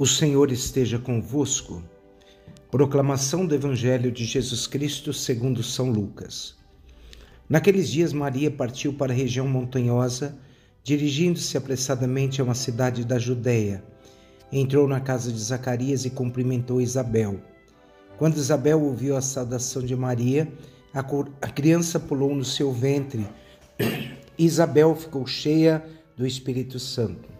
O Senhor esteja convosco. Proclamação do Evangelho de Jesus Cristo segundo São Lucas. Naqueles dias Maria partiu para a região montanhosa, dirigindo-se apressadamente a uma cidade da Judéia. Entrou na casa de Zacarias e cumprimentou Isabel. Quando Isabel ouviu a saudação de Maria, a criança pulou no seu ventre. Isabel ficou cheia do Espírito Santo.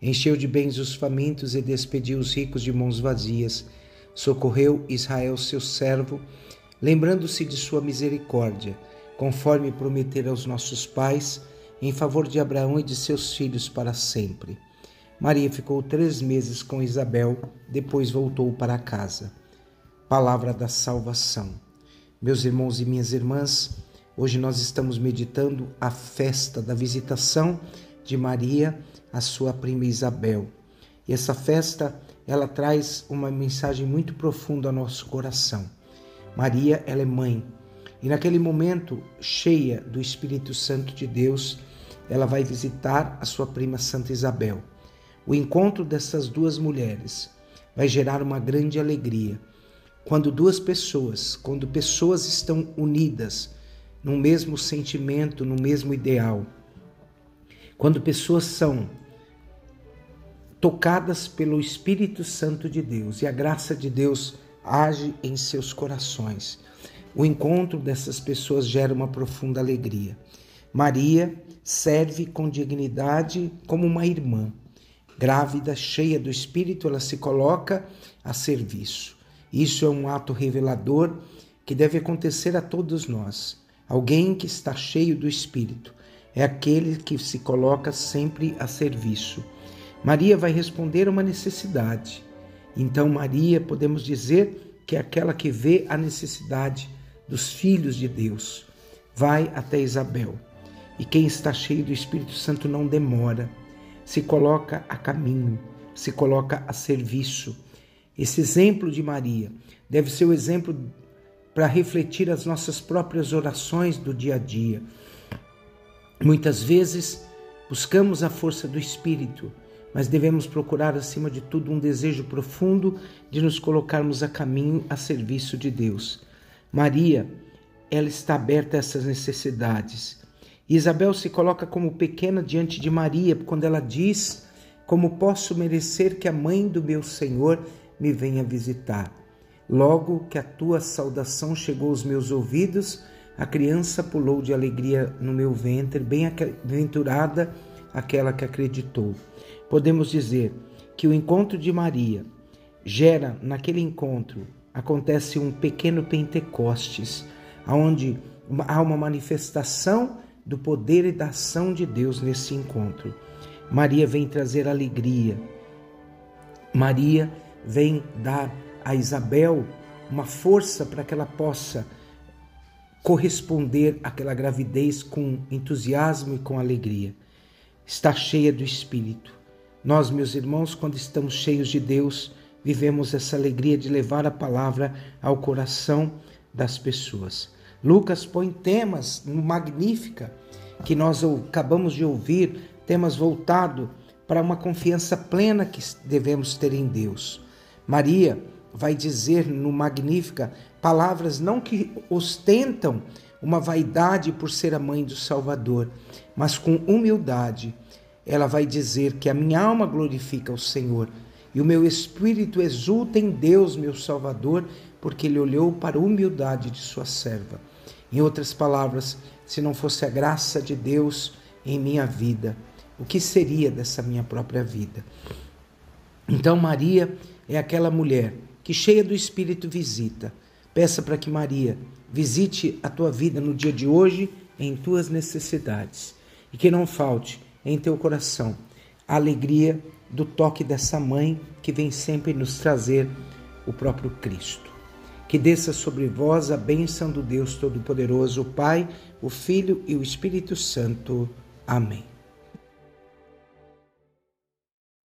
Encheu de bens os famintos e despediu os ricos de mãos vazias. Socorreu Israel, seu servo, lembrando-se de sua misericórdia, conforme prometera aos nossos pais, em favor de Abraão e de seus filhos para sempre. Maria ficou três meses com Isabel, depois voltou para casa. Palavra da salvação. Meus irmãos e minhas irmãs, hoje nós estamos meditando a festa da visitação de Maria a sua prima Isabel. E essa festa, ela traz uma mensagem muito profunda ao nosso coração. Maria, ela é mãe. E naquele momento, cheia do Espírito Santo de Deus, ela vai visitar a sua prima Santa Isabel. O encontro dessas duas mulheres vai gerar uma grande alegria. Quando duas pessoas, quando pessoas estão unidas no mesmo sentimento, no mesmo ideal, quando pessoas são tocadas pelo Espírito Santo de Deus e a graça de Deus age em seus corações. O encontro dessas pessoas gera uma profunda alegria. Maria serve com dignidade como uma irmã. Grávida, cheia do Espírito, ela se coloca a serviço. Isso é um ato revelador que deve acontecer a todos nós. Alguém que está cheio do Espírito é aquele que se coloca sempre a serviço. Maria vai responder a uma necessidade. Então, Maria, podemos dizer que é aquela que vê a necessidade dos filhos de Deus. Vai até Isabel. E quem está cheio do Espírito Santo não demora, se coloca a caminho, se coloca a serviço. Esse exemplo de Maria deve ser o exemplo para refletir as nossas próprias orações do dia a dia. Muitas vezes buscamos a força do Espírito, mas devemos procurar, acima de tudo, um desejo profundo de nos colocarmos a caminho a serviço de Deus. Maria, ela está aberta a essas necessidades. Isabel se coloca como pequena diante de Maria quando ela diz: Como posso merecer que a mãe do meu Senhor me venha visitar? Logo que a tua saudação chegou aos meus ouvidos, a criança pulou de alegria no meu ventre, bem-aventurada aquela que acreditou. Podemos dizer que o encontro de Maria gera, naquele encontro, acontece um pequeno Pentecostes, onde há uma manifestação do poder e da ação de Deus nesse encontro. Maria vem trazer alegria. Maria vem dar a Isabel uma força para que ela possa corresponder àquela gravidez com entusiasmo e com alegria. Está cheia do Espírito. Nós, meus irmãos, quando estamos cheios de Deus, vivemos essa alegria de levar a palavra ao coração das pessoas. Lucas põe temas Magnífica que nós acabamos de ouvir, temas voltados para uma confiança plena que devemos ter em Deus. Maria vai dizer no Magnífica palavras não que ostentam uma vaidade por ser a mãe do Salvador, mas com humildade. Ela vai dizer que a minha alma glorifica o Senhor e o meu espírito exulta em Deus, meu Salvador, porque ele olhou para a humildade de sua serva. Em outras palavras, se não fosse a graça de Deus em minha vida, o que seria dessa minha própria vida? Então, Maria é aquela mulher que, cheia do Espírito, visita. Peça para que Maria visite a tua vida no dia de hoje em tuas necessidades e que não falte em teu coração a alegria do toque dessa mãe que vem sempre nos trazer o próprio Cristo. Que desça sobre vós a bênção do Deus Todo-Poderoso, o Pai, o Filho e o Espírito Santo. Amém.